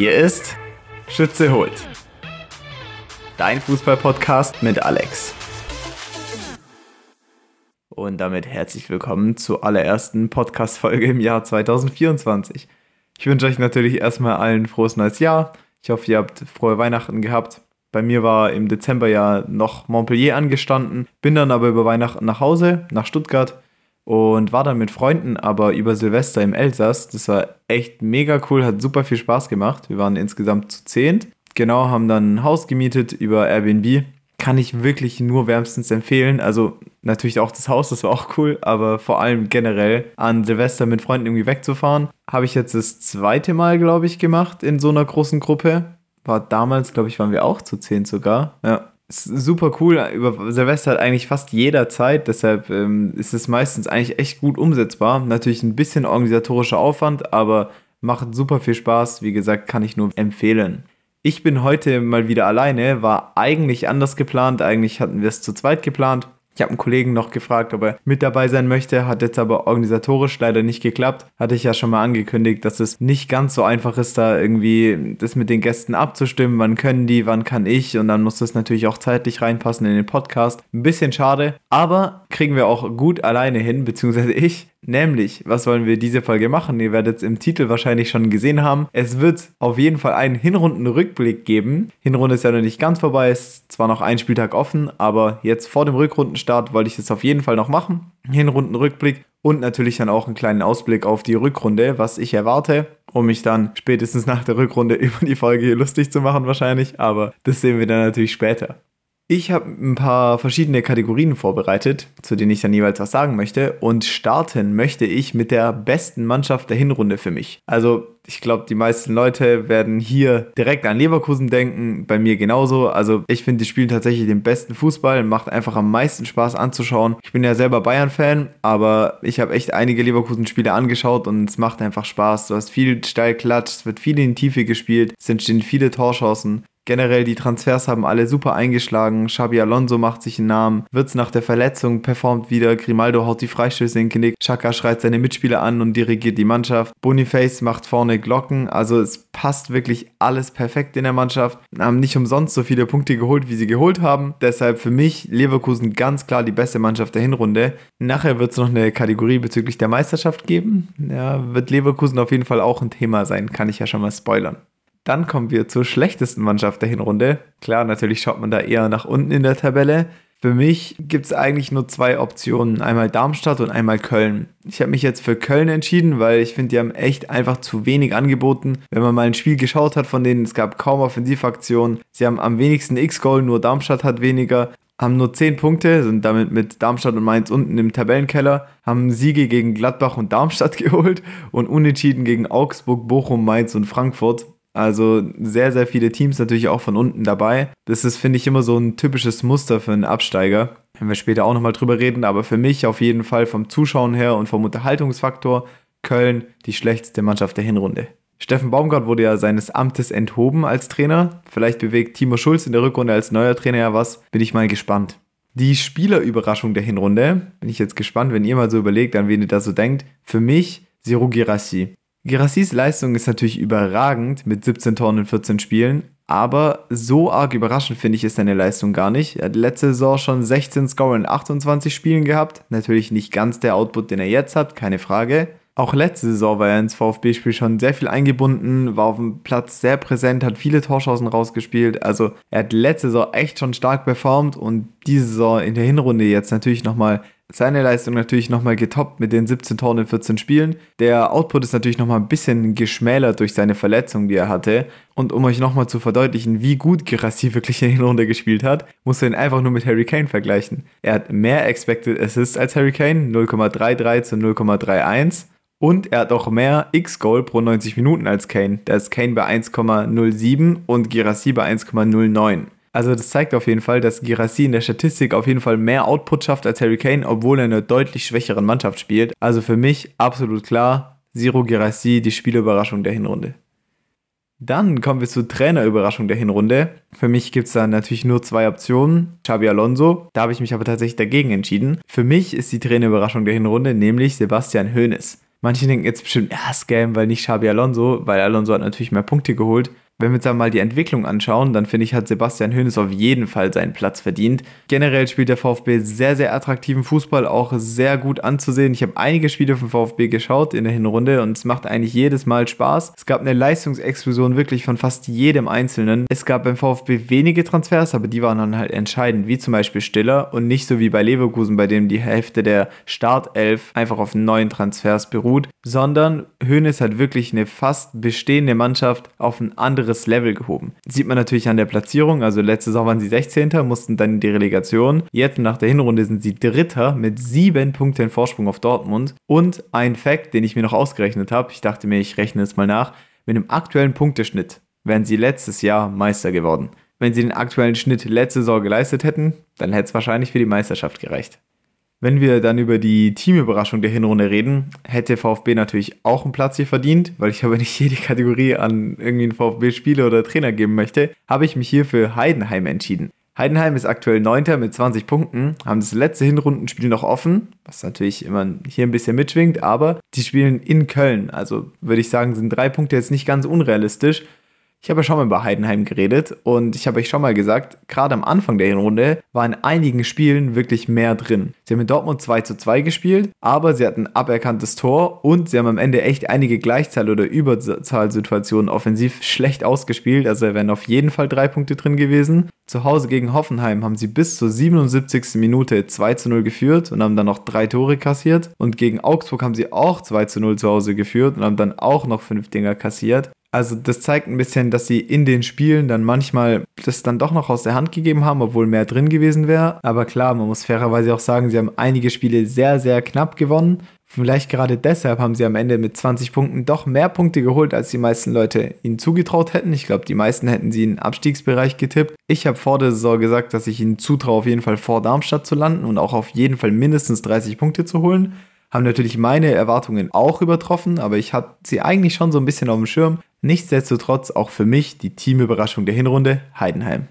Hier ist Schütze holt. Dein Fußball-Podcast mit Alex. Und damit herzlich willkommen zur allerersten Podcast-Folge im Jahr 2024. Ich wünsche euch natürlich erstmal allen frohes neues Jahr. Ich hoffe, ihr habt frohe Weihnachten gehabt. Bei mir war im Dezember ja noch Montpellier angestanden, bin dann aber über Weihnachten nach Hause, nach Stuttgart und war dann mit Freunden aber über Silvester im Elsass. Das war echt mega cool, hat super viel Spaß gemacht. Wir waren insgesamt zu zehnt. Genau, haben dann ein Haus gemietet über Airbnb. Kann ich wirklich nur wärmstens empfehlen. Also natürlich auch das Haus, das war auch cool, aber vor allem generell an Silvester mit Freunden irgendwie wegzufahren. Habe ich jetzt das zweite Mal, glaube ich, gemacht in so einer großen Gruppe. War damals, glaube ich, waren wir auch zu zehn sogar. Ja, super cool. Über Silvester hat eigentlich fast jeder Zeit, deshalb ähm, ist es meistens eigentlich echt gut umsetzbar. Natürlich ein bisschen organisatorischer Aufwand, aber macht super viel Spaß. Wie gesagt, kann ich nur empfehlen. Ich bin heute mal wieder alleine, war eigentlich anders geplant. Eigentlich hatten wir es zu zweit geplant. Ich habe einen Kollegen noch gefragt, ob er mit dabei sein möchte, hat jetzt aber organisatorisch leider nicht geklappt. Hatte ich ja schon mal angekündigt, dass es nicht ganz so einfach ist, da irgendwie das mit den Gästen abzustimmen. Wann können die, wann kann ich? Und dann muss das natürlich auch zeitlich reinpassen in den Podcast. Ein bisschen schade, aber kriegen wir auch gut alleine hin, beziehungsweise ich. Nämlich, was wollen wir diese Folge machen? Ihr werdet es im Titel wahrscheinlich schon gesehen haben. Es wird auf jeden Fall einen Hinrundenrückblick geben. Hinrunde ist ja noch nicht ganz vorbei, ist zwar noch ein Spieltag offen, aber jetzt vor dem Rückrundenstart wollte ich es auf jeden Fall noch machen. Hinrundenrückblick und natürlich dann auch einen kleinen Ausblick auf die Rückrunde, was ich erwarte, um mich dann spätestens nach der Rückrunde über die Folge hier lustig zu machen wahrscheinlich, aber das sehen wir dann natürlich später. Ich habe ein paar verschiedene Kategorien vorbereitet, zu denen ich dann jeweils was sagen möchte. Und starten möchte ich mit der besten Mannschaft der Hinrunde für mich. Also ich glaube, die meisten Leute werden hier direkt an Leverkusen denken, bei mir genauso. Also ich finde, die spielen tatsächlich den besten Fußball, macht einfach am meisten Spaß anzuschauen. Ich bin ja selber Bayern-Fan, aber ich habe echt einige Leverkusen-Spiele angeschaut und es macht einfach Spaß. Du hast viel Steilklatsch, es wird viel in die Tiefe gespielt, es entstehen viele Torchancen. Generell die Transfers haben alle super eingeschlagen. Xabi Alonso macht sich einen Namen. Wirtz nach der Verletzung performt wieder. Grimaldo haut die Freistöße in den Knick. Chaka schreit seine Mitspieler an und dirigiert die Mannschaft. Boniface macht vorne Glocken. Also es passt wirklich alles perfekt in der Mannschaft. Haben nicht umsonst so viele Punkte geholt, wie sie geholt haben. Deshalb für mich Leverkusen ganz klar die beste Mannschaft der Hinrunde. Nachher wird es noch eine Kategorie bezüglich der Meisterschaft geben. Ja, wird Leverkusen auf jeden Fall auch ein Thema sein. Kann ich ja schon mal spoilern. Dann kommen wir zur schlechtesten Mannschaft der Hinrunde. Klar, natürlich schaut man da eher nach unten in der Tabelle. Für mich gibt es eigentlich nur zwei Optionen, einmal Darmstadt und einmal Köln. Ich habe mich jetzt für Köln entschieden, weil ich finde, die haben echt einfach zu wenig angeboten. Wenn man mal ein Spiel geschaut hat von denen, es gab kaum Offensivaktionen. Sie haben am wenigsten X-Goal, nur Darmstadt hat weniger haben nur 10 Punkte, sind damit mit Darmstadt und Mainz unten im Tabellenkeller, haben Siege gegen Gladbach und Darmstadt geholt und Unentschieden gegen Augsburg, Bochum, Mainz und Frankfurt. Also sehr, sehr viele Teams natürlich auch von unten dabei. Das ist, finde ich, immer so ein typisches Muster für einen Absteiger. Wenn wir später auch nochmal drüber reden, aber für mich auf jeden Fall vom Zuschauen her und vom Unterhaltungsfaktor Köln die schlechteste Mannschaft der Hinrunde. Steffen Baumgart wurde ja seines Amtes enthoben als Trainer. Vielleicht bewegt Timo Schulz in der Rückrunde als neuer Trainer ja was. Bin ich mal gespannt. Die Spielerüberraschung der Hinrunde. Bin ich jetzt gespannt, wenn ihr mal so überlegt, an wen ihr da so denkt. Für mich Siro Girassi. Girassis Leistung ist natürlich überragend mit 17 Toren in 14 Spielen, aber so arg überraschend finde ich ist seine Leistung gar nicht. Er hat letzte Saison schon 16 Score in 28 Spielen gehabt. Natürlich nicht ganz der Output, den er jetzt hat, keine Frage. Auch letzte Saison war er ins VfB-Spiel schon sehr viel eingebunden, war auf dem Platz sehr präsent, hat viele Torschancen rausgespielt. Also er hat letzte Saison echt schon stark performt und diese Saison in der Hinrunde jetzt natürlich nochmal seine Leistung natürlich nochmal getoppt mit den 17 Toren in 14 Spielen. Der Output ist natürlich nochmal ein bisschen geschmälert durch seine Verletzung, die er hatte. Und um euch nochmal zu verdeutlichen, wie gut Girassi wirklich in der Runde gespielt hat, muss man ihn einfach nur mit Harry Kane vergleichen. Er hat mehr Expected Assists als Harry Kane, 0,33 zu 0,31. Und er hat auch mehr X-Goal pro 90 Minuten als Kane. Da ist Kane bei 1,07 und Girassi bei 1,09. Also das zeigt auf jeden Fall, dass Girassi in der Statistik auf jeden Fall mehr Output schafft als Harry Kane, obwohl er in einer deutlich schwächeren Mannschaft spielt. Also für mich absolut klar, Zero Girassi, die Spielüberraschung der Hinrunde. Dann kommen wir zur Trainerüberraschung der Hinrunde. Für mich gibt es da natürlich nur zwei Optionen. Xabi Alonso. Da habe ich mich aber tatsächlich dagegen entschieden. Für mich ist die Trainerüberraschung der Hinrunde nämlich Sebastian Hoeneß. Manche denken jetzt bestimmt, ja, Scam, weil nicht Xabi Alonso, weil Alonso hat natürlich mehr Punkte geholt. Wenn wir uns dann mal die Entwicklung anschauen, dann finde ich, hat Sebastian Hoeneß auf jeden Fall seinen Platz verdient. Generell spielt der VfB sehr, sehr attraktiven Fußball, auch sehr gut anzusehen. Ich habe einige Spiele vom VfB geschaut in der Hinrunde und es macht eigentlich jedes Mal Spaß. Es gab eine Leistungsexplosion wirklich von fast jedem Einzelnen. Es gab beim VfB wenige Transfers, aber die waren dann halt entscheidend, wie zum Beispiel Stiller und nicht so wie bei Leverkusen, bei dem die Hälfte der Startelf einfach auf neuen Transfers beruht, sondern Hoeneß hat wirklich eine fast bestehende Mannschaft auf ein anderes anderes Level gehoben. Sieht man natürlich an der Platzierung, also letzte Saison waren sie 16. mussten dann in die Relegation. Jetzt nach der Hinrunde sind sie Dritter mit sieben Punkten Vorsprung auf Dortmund. Und ein Fact, den ich mir noch ausgerechnet habe, ich dachte mir, ich rechne es mal nach, mit dem aktuellen Punkteschnitt wären sie letztes Jahr Meister geworden. Wenn sie den aktuellen Schnitt letzte Saison geleistet hätten, dann hätte es wahrscheinlich für die Meisterschaft gereicht. Wenn wir dann über die Teamüberraschung der Hinrunde reden, hätte VfB natürlich auch einen Platz hier verdient, weil ich aber nicht jede Kategorie an irgendwie einen VfB-Spieler oder Trainer geben möchte, habe ich mich hier für Heidenheim entschieden. Heidenheim ist aktuell 9. mit 20 Punkten, haben das letzte Hinrundenspiel noch offen, was natürlich immer hier ein bisschen mitschwingt, aber die spielen in Köln. Also würde ich sagen, sind drei Punkte jetzt nicht ganz unrealistisch. Ich habe ja schon mal über Heidenheim geredet und ich habe euch schon mal gesagt, gerade am Anfang der Hinrunde war in einigen Spielen wirklich mehr drin. Sie haben in Dortmund 2 zu 2 gespielt, aber sie hatten ein aberkanntes Tor und sie haben am Ende echt einige Gleichzahl- oder Überzahlsituationen offensiv schlecht ausgespielt. Also wären auf jeden Fall drei Punkte drin gewesen. Zu Hause gegen Hoffenheim haben sie bis zur 77. Minute 2 zu 0 geführt und haben dann noch drei Tore kassiert. Und gegen Augsburg haben sie auch 2 zu 0 zu Hause geführt und haben dann auch noch fünf Dinger kassiert. Also das zeigt ein bisschen, dass sie in den Spielen dann manchmal das dann doch noch aus der Hand gegeben haben, obwohl mehr drin gewesen wäre. Aber klar, man muss fairerweise auch sagen, sie haben einige Spiele sehr, sehr knapp gewonnen. Vielleicht gerade deshalb haben sie am Ende mit 20 Punkten doch mehr Punkte geholt, als die meisten Leute ihnen zugetraut hätten. Ich glaube, die meisten hätten sie in den Abstiegsbereich getippt. Ich habe vor der Saison gesagt, dass ich ihnen zutraue, auf jeden Fall vor Darmstadt zu landen und auch auf jeden Fall mindestens 30 Punkte zu holen haben natürlich meine Erwartungen auch übertroffen, aber ich hatte sie eigentlich schon so ein bisschen auf dem Schirm. Nichtsdestotrotz auch für mich die Teamüberraschung der Hinrunde Heidenheim.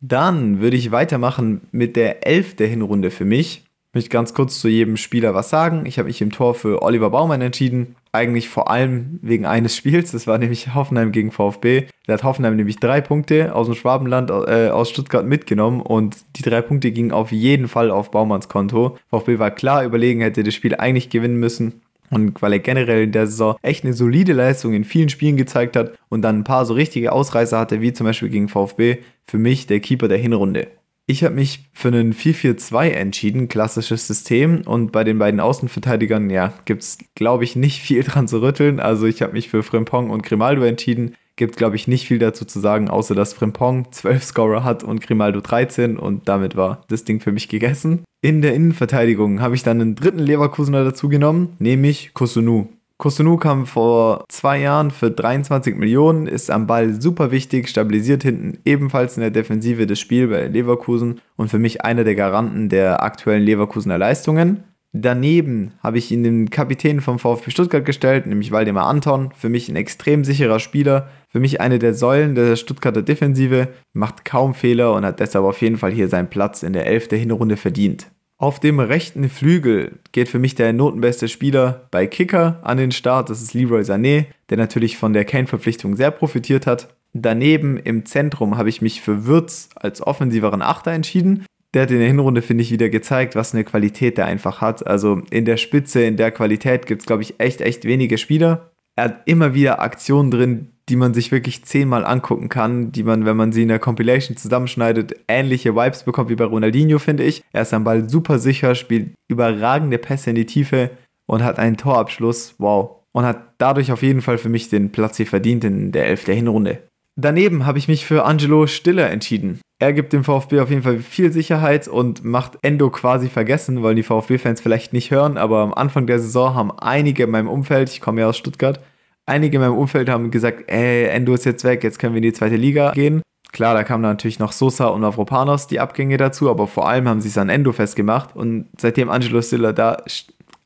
Dann würde ich weitermachen mit der Elf der Hinrunde für mich. Ich möchte ganz kurz zu jedem Spieler was sagen. Ich habe mich im Tor für Oliver Baumann entschieden. Eigentlich vor allem wegen eines Spiels. Das war nämlich Hoffenheim gegen VfB. Da hat Hoffenheim nämlich drei Punkte aus dem Schwabenland, äh, aus Stuttgart mitgenommen. Und die drei Punkte gingen auf jeden Fall auf Baumanns Konto. VfB war klar überlegen, hätte das Spiel eigentlich gewinnen müssen. Und weil er generell in der Saison echt eine solide Leistung in vielen Spielen gezeigt hat und dann ein paar so richtige Ausreißer hatte, wie zum Beispiel gegen VfB, für mich der Keeper der Hinrunde. Ich habe mich für einen 4-4-2 entschieden, klassisches System. Und bei den beiden Außenverteidigern, ja, gibt es, glaube ich, nicht viel dran zu rütteln. Also ich habe mich für Frimpong und Grimaldo entschieden. Gibt, glaube ich, nicht viel dazu zu sagen, außer dass Frimpong 12 Scorer hat und Grimaldo 13 und damit war das Ding für mich gegessen. In der Innenverteidigung habe ich dann einen dritten Leverkusener dazu genommen, nämlich Kosunu. Kosunu kam vor zwei Jahren für 23 Millionen, ist am Ball super wichtig, stabilisiert hinten ebenfalls in der Defensive das Spiel bei Leverkusen und für mich einer der Garanten der aktuellen Leverkusener Leistungen. Daneben habe ich ihn den Kapitän vom VfB Stuttgart gestellt, nämlich Waldemar Anton. Für mich ein extrem sicherer Spieler, für mich eine der Säulen der Stuttgarter Defensive, macht kaum Fehler und hat deshalb auf jeden Fall hier seinen Platz in der 11. Hinrunde verdient. Auf dem rechten Flügel geht für mich der notenbeste Spieler bei Kicker an den Start. Das ist Leroy Sané, der natürlich von der Kane-Verpflichtung sehr profitiert hat. Daneben im Zentrum habe ich mich für Würz als offensiveren Achter entschieden. Der hat in der Hinrunde, finde ich, wieder gezeigt, was eine Qualität der einfach hat. Also in der Spitze, in der Qualität gibt es, glaube ich, echt, echt wenige Spieler. Er hat immer wieder Aktionen drin, die man sich wirklich zehnmal angucken kann, die man, wenn man sie in der Compilation zusammenschneidet, ähnliche Vibes bekommt wie bei Ronaldinho, finde ich. Er ist am Ball super sicher, spielt überragende Pässe in die Tiefe und hat einen Torabschluss. Wow. Und hat dadurch auf jeden Fall für mich den Platz hier verdient in der Elf der Hinrunde. Daneben habe ich mich für Angelo Stiller entschieden. Er gibt dem VfB auf jeden Fall viel Sicherheit und macht Endo quasi vergessen, weil die VfB-Fans vielleicht nicht hören, aber am Anfang der Saison haben einige in meinem Umfeld, ich komme ja aus Stuttgart, einige in meinem Umfeld haben gesagt, ey, Endo ist jetzt weg, jetzt können wir in die zweite Liga gehen. Klar, da kamen natürlich noch Sosa und Avropanos die Abgänge dazu, aber vor allem haben sie es an Endo festgemacht und seitdem Angelo Stiller da,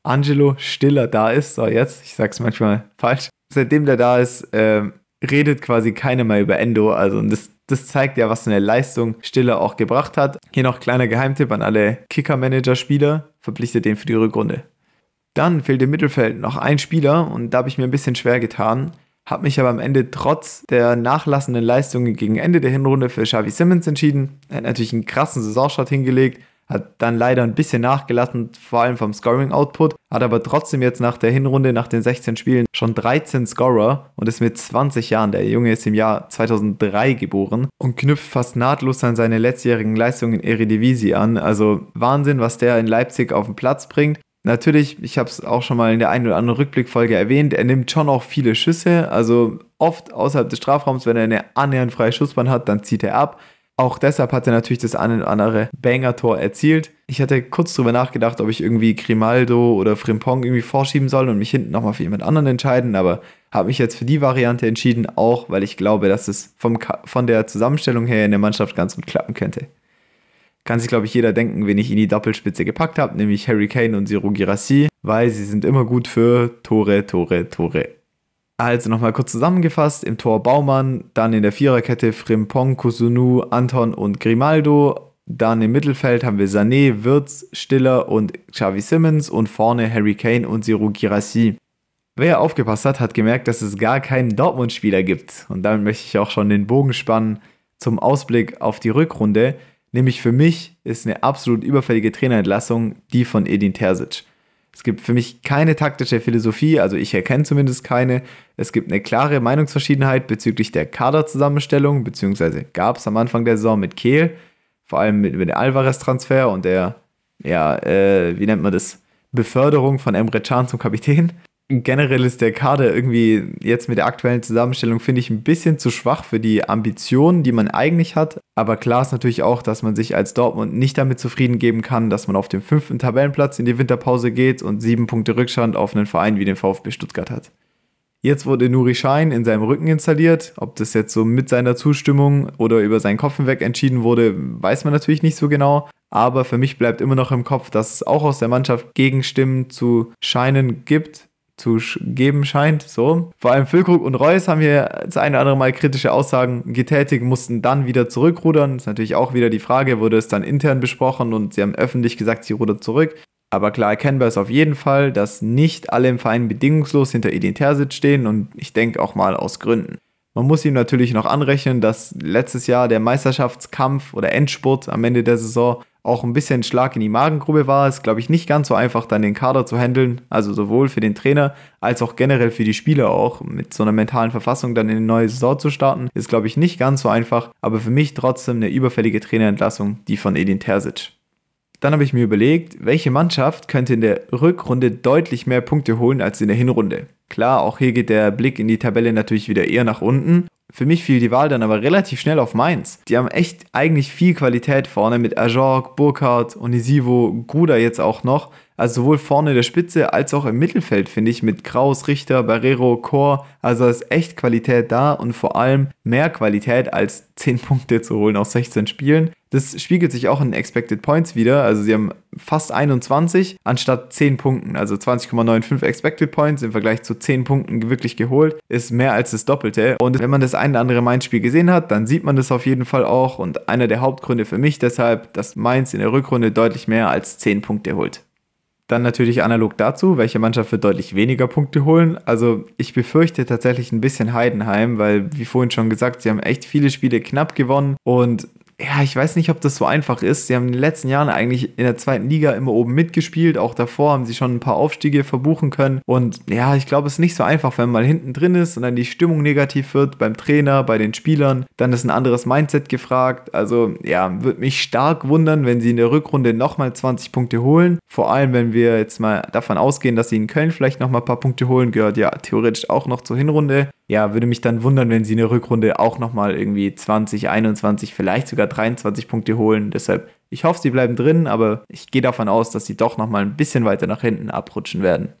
Angelo Stiller da ist, so jetzt, ich sag's manchmal falsch, seitdem der da ist, äh, redet quasi keiner mehr über Endo, also das, das zeigt ja, was eine Leistung Stiller auch gebracht hat. Hier noch kleiner Geheimtipp an alle Kicker-Manager-Spieler, verpflichtet den für die Rückrunde. Dann fehlt im Mittelfeld noch ein Spieler und da habe ich mir ein bisschen schwer getan. Habe mich aber am Ende trotz der nachlassenden Leistungen gegen Ende der Hinrunde für Xavi Simmons entschieden. Er hat natürlich einen krassen Saisonstart hingelegt, hat dann leider ein bisschen nachgelassen, vor allem vom Scoring-Output, hat aber trotzdem jetzt nach der Hinrunde, nach den 16 Spielen, schon 13 Scorer und ist mit 20 Jahren, der Junge ist im Jahr 2003 geboren und knüpft fast nahtlos an seine letztjährigen Leistungen in Eredivisie an. Also Wahnsinn, was der in Leipzig auf den Platz bringt. Natürlich, ich habe es auch schon mal in der einen oder anderen Rückblickfolge erwähnt, er nimmt schon auch viele Schüsse, also oft außerhalb des Strafraums, wenn er eine annähernd freie Schussbahn hat, dann zieht er ab. Auch deshalb hat er natürlich das eine oder andere Banger-Tor erzielt. Ich hatte kurz drüber nachgedacht, ob ich irgendwie Grimaldo oder Frimpong irgendwie vorschieben soll und mich hinten nochmal für jemand anderen entscheiden, aber habe mich jetzt für die Variante entschieden, auch weil ich glaube, dass es vom, von der Zusammenstellung her in der Mannschaft ganz gut klappen könnte. Kann sich, glaube ich, jeder denken, wen ich in die Doppelspitze gepackt habe, nämlich Harry Kane und Zero Girassi, weil sie sind immer gut für Tore, Tore, Tore. Also nochmal kurz zusammengefasst, im Tor Baumann, dann in der Viererkette Frimpong, Kusunu, Anton und Grimaldo. Dann im Mittelfeld haben wir Sané, Wirtz, Stiller und Xavi Simmons und vorne Harry Kane und Zero Girassi. Wer aufgepasst hat, hat gemerkt, dass es gar keinen Dortmund-Spieler gibt. Und damit möchte ich auch schon den Bogen spannen zum Ausblick auf die Rückrunde. Nämlich für mich ist eine absolut überfällige Trainerentlassung die von Edin Terzic. Es gibt für mich keine taktische Philosophie, also ich erkenne zumindest keine. Es gibt eine klare Meinungsverschiedenheit bezüglich der Kaderzusammenstellung, beziehungsweise gab es am Anfang der Saison mit Kehl, vor allem mit, mit dem Alvarez-Transfer und der, ja, äh, wie nennt man das, Beförderung von Emre Can zum Kapitän generell ist der Kader irgendwie jetzt mit der aktuellen Zusammenstellung, finde ich, ein bisschen zu schwach für die Ambitionen, die man eigentlich hat. Aber klar ist natürlich auch, dass man sich als Dortmund nicht damit zufrieden geben kann, dass man auf dem fünften Tabellenplatz in die Winterpause geht und sieben Punkte Rückstand auf einen Verein wie den VfB Stuttgart hat. Jetzt wurde Nuri Schein in seinem Rücken installiert. Ob das jetzt so mit seiner Zustimmung oder über seinen Kopf hinweg entschieden wurde, weiß man natürlich nicht so genau. Aber für mich bleibt immer noch im Kopf, dass es auch aus der Mannschaft Gegenstimmen zu Scheinen gibt, zu geben scheint. So. Vor allem Füllkrug und Reus haben hier das eine oder andere Mal kritische Aussagen getätigt, mussten dann wieder zurückrudern. Ist natürlich auch wieder die Frage, wurde es dann intern besprochen und sie haben öffentlich gesagt, sie rudern zurück. Aber klar erkennbar ist auf jeden Fall, dass nicht alle im Verein bedingungslos hinter Edin Terzic stehen und ich denke auch mal aus Gründen. Man muss ihm natürlich noch anrechnen, dass letztes Jahr der Meisterschaftskampf oder Endspurt am Ende der Saison auch ein bisschen Schlag in die Magengrube war. Ist, glaube ich, nicht ganz so einfach, dann den Kader zu handeln. Also sowohl für den Trainer als auch generell für die Spieler auch. Mit so einer mentalen Verfassung dann in eine neue Saison zu starten, ist, glaube ich, nicht ganz so einfach. Aber für mich trotzdem eine überfällige Trainerentlassung, die von Edin Terzic. Dann habe ich mir überlegt, welche Mannschaft könnte in der Rückrunde deutlich mehr Punkte holen als in der Hinrunde. Klar, auch hier geht der Blick in die Tabelle natürlich wieder eher nach unten. Für mich fiel die Wahl dann aber relativ schnell auf Mainz. Die haben echt eigentlich viel Qualität vorne mit Ajorg, Burkhardt, Onisivo, Gruda jetzt auch noch. Also sowohl vorne der Spitze als auch im Mittelfeld, finde ich, mit Kraus, Richter, Barrero, Chor. Also ist echt Qualität da und vor allem mehr Qualität als 10 Punkte zu holen aus 16 Spielen. Das spiegelt sich auch in Expected Points wieder. Also sie haben fast 21 anstatt 10 Punkten. Also 20,95 Expected Points im Vergleich zu 10 Punkten wirklich geholt. Ist mehr als das Doppelte. Und wenn man das ein oder andere Mainz-Spiel gesehen hat, dann sieht man das auf jeden Fall auch. Und einer der Hauptgründe für mich deshalb, dass Mainz in der Rückrunde deutlich mehr als 10 Punkte holt. Dann natürlich analog dazu, welche Mannschaft wird deutlich weniger Punkte holen. Also ich befürchte tatsächlich ein bisschen Heidenheim, weil wie vorhin schon gesagt, sie haben echt viele Spiele knapp gewonnen und ja, ich weiß nicht, ob das so einfach ist. Sie haben in den letzten Jahren eigentlich in der zweiten Liga immer oben mitgespielt. Auch davor haben sie schon ein paar Aufstiege verbuchen können. Und ja, ich glaube, es ist nicht so einfach, wenn man mal hinten drin ist und dann die Stimmung negativ wird beim Trainer, bei den Spielern. Dann ist ein anderes Mindset gefragt. Also ja, würde mich stark wundern, wenn sie in der Rückrunde nochmal 20 Punkte holen. Vor allem, wenn wir jetzt mal davon ausgehen, dass sie in Köln vielleicht nochmal ein paar Punkte holen, gehört ja theoretisch auch noch zur Hinrunde ja, würde mich dann wundern, wenn sie in der Rückrunde auch nochmal irgendwie 20, 21, vielleicht sogar 23 Punkte holen. Deshalb, ich hoffe, sie bleiben drin, aber ich gehe davon aus, dass sie doch nochmal ein bisschen weiter nach hinten abrutschen werden.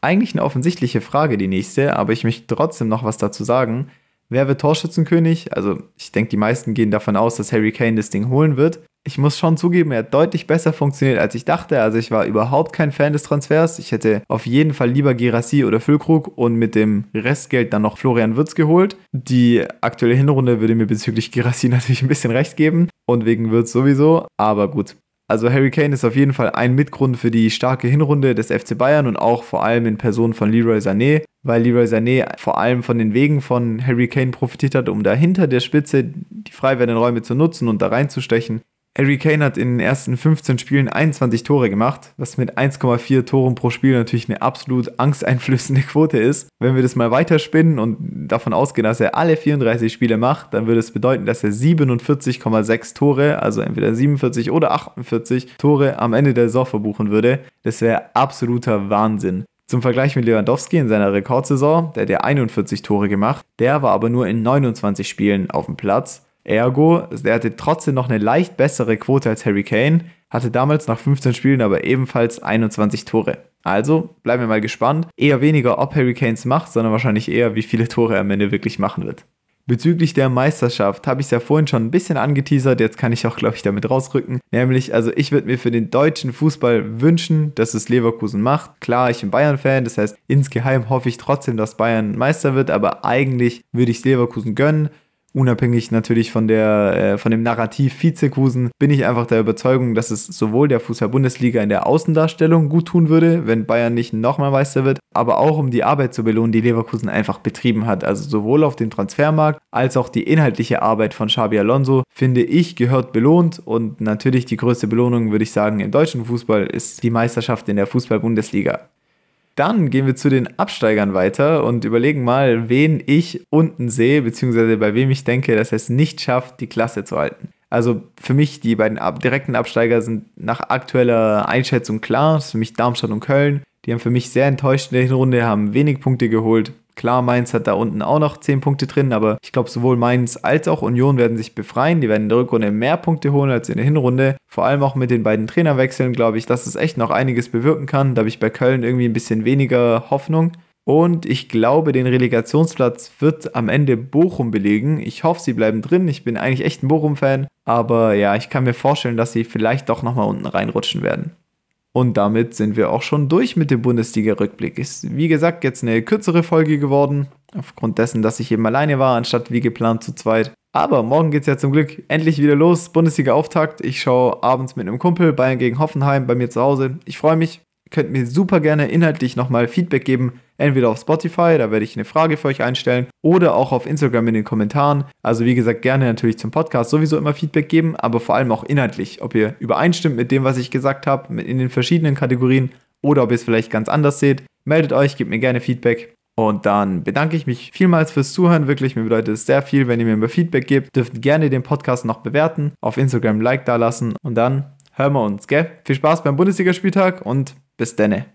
Eigentlich eine offensichtliche Frage, die nächste, aber ich möchte trotzdem noch was dazu sagen. Wer wird Torschützenkönig? Also, ich denke, die meisten gehen davon aus, dass Harry Kane das Ding holen wird ich muss schon zugeben, er hat deutlich besser funktioniert, als ich dachte. Also ich war überhaupt kein Fan des Transfers. Ich hätte auf jeden Fall lieber Gerassi oder Füllkrug und mit dem Restgeld dann noch Florian Würz geholt. Die aktuelle Hinrunde würde mir bezüglich Gerassi natürlich ein bisschen recht geben und wegen Würz sowieso. Aber gut, Also Harry Kane ist auf jeden Fall ein Mitgrund für die starke Hinrunde des FC Bayern und auch vor allem in Person von Leroy Sané, weil Leroy Sané vor allem von den Wegen von Harry Kane profitiert hat, um dahinter der Spitze die frei werdenden Räume zu nutzen und da reinzustechen. Harry Kane hat in den ersten 15 Spielen 21 Tore gemacht, was mit 1,4 Toren pro Spiel natürlich eine absolut angsteinflößende Quote ist. Wenn wir das mal weiterspinnen und davon ausgehen, dass er alle 34 Spiele macht, dann würde es bedeuten, dass er 47,6 Tore, also entweder 47 oder 48 Tore am Ende der Saison verbuchen würde. Das wäre absoluter Wahnsinn. Zum Vergleich mit Lewandowski in seiner Rekordsaison, der hat ja 41 Tore gemacht, der war aber nur in 29 Spielen auf dem Platz. Ergo, er hatte trotzdem noch eine leicht bessere Quote als Harry Kane, hatte damals nach 15 Spielen aber ebenfalls 21 Tore. Also bleiben wir mal gespannt. Eher weniger, ob Harry Kanes macht, sondern wahrscheinlich eher, wie viele Tore er am Ende wirklich machen wird. Bezüglich der Meisterschaft habe ich es ja vorhin schon ein bisschen angeteasert, jetzt kann ich auch, glaube ich, damit rausrücken. Nämlich, also ich würde mir für den deutschen Fußball wünschen, dass es Leverkusen macht. Klar, ich bin Bayern-Fan, das heißt, insgeheim hoffe ich trotzdem, dass Bayern Meister wird, aber eigentlich würde ich es Leverkusen gönnen unabhängig natürlich von, der, äh, von dem Narrativ Vizekusen, bin ich einfach der Überzeugung, dass es sowohl der Fußball-Bundesliga in der Außendarstellung gut tun würde, wenn Bayern nicht nochmal Meister wird, aber auch um die Arbeit zu belohnen, die Leverkusen einfach betrieben hat. Also sowohl auf dem Transfermarkt als auch die inhaltliche Arbeit von Xabi Alonso, finde ich, gehört belohnt und natürlich die größte Belohnung, würde ich sagen, im deutschen Fußball ist die Meisterschaft in der Fußball-Bundesliga. Dann gehen wir zu den Absteigern weiter und überlegen mal, wen ich unten sehe, beziehungsweise bei wem ich denke, dass er es nicht schafft, die Klasse zu halten. Also für mich, die beiden direkten Absteiger sind nach aktueller Einschätzung klar. Das ist für mich Darmstadt und Köln. Die haben für mich sehr enttäuscht in der Hinrunde, haben wenig Punkte geholt. Klar, Mainz hat da unten auch noch 10 Punkte drin, aber ich glaube, sowohl Mainz als auch Union werden sich befreien. Die werden in der Rückrunde mehr Punkte holen als in der Hinrunde. Vor allem auch mit den beiden Trainerwechseln glaube ich, dass es echt noch einiges bewirken kann. Da habe ich bei Köln irgendwie ein bisschen weniger Hoffnung. Und ich glaube, den Relegationsplatz wird am Ende Bochum belegen. Ich hoffe, sie bleiben drin. Ich bin eigentlich echt ein Bochum-Fan. Aber ja, ich kann mir vorstellen, dass sie vielleicht doch nochmal unten reinrutschen werden. Und damit sind wir auch schon durch mit dem Bundesliga-Rückblick. Ist wie gesagt jetzt eine kürzere Folge geworden, aufgrund dessen, dass ich eben alleine war, anstatt wie geplant zu zweit. Aber morgen geht es ja zum Glück endlich wieder los. Bundesliga-Auftakt. Ich schaue abends mit einem Kumpel Bayern gegen Hoffenheim bei mir zu Hause. Ich freue mich könnt mir super gerne inhaltlich nochmal Feedback geben, entweder auf Spotify, da werde ich eine Frage für euch einstellen, oder auch auf Instagram in den Kommentaren. Also wie gesagt, gerne natürlich zum Podcast sowieso immer Feedback geben, aber vor allem auch inhaltlich, ob ihr übereinstimmt mit dem, was ich gesagt habe, in den verschiedenen Kategorien, oder ob ihr es vielleicht ganz anders seht. Meldet euch, gebt mir gerne Feedback. Und dann bedanke ich mich vielmals fürs Zuhören. Wirklich, mir bedeutet es sehr viel, wenn ihr mir Feedback gebt. Dürft gerne den Podcast noch bewerten, auf Instagram Like da lassen und dann hören wir uns, gell? Viel Spaß beim Bundesligaspieltag und bis denne.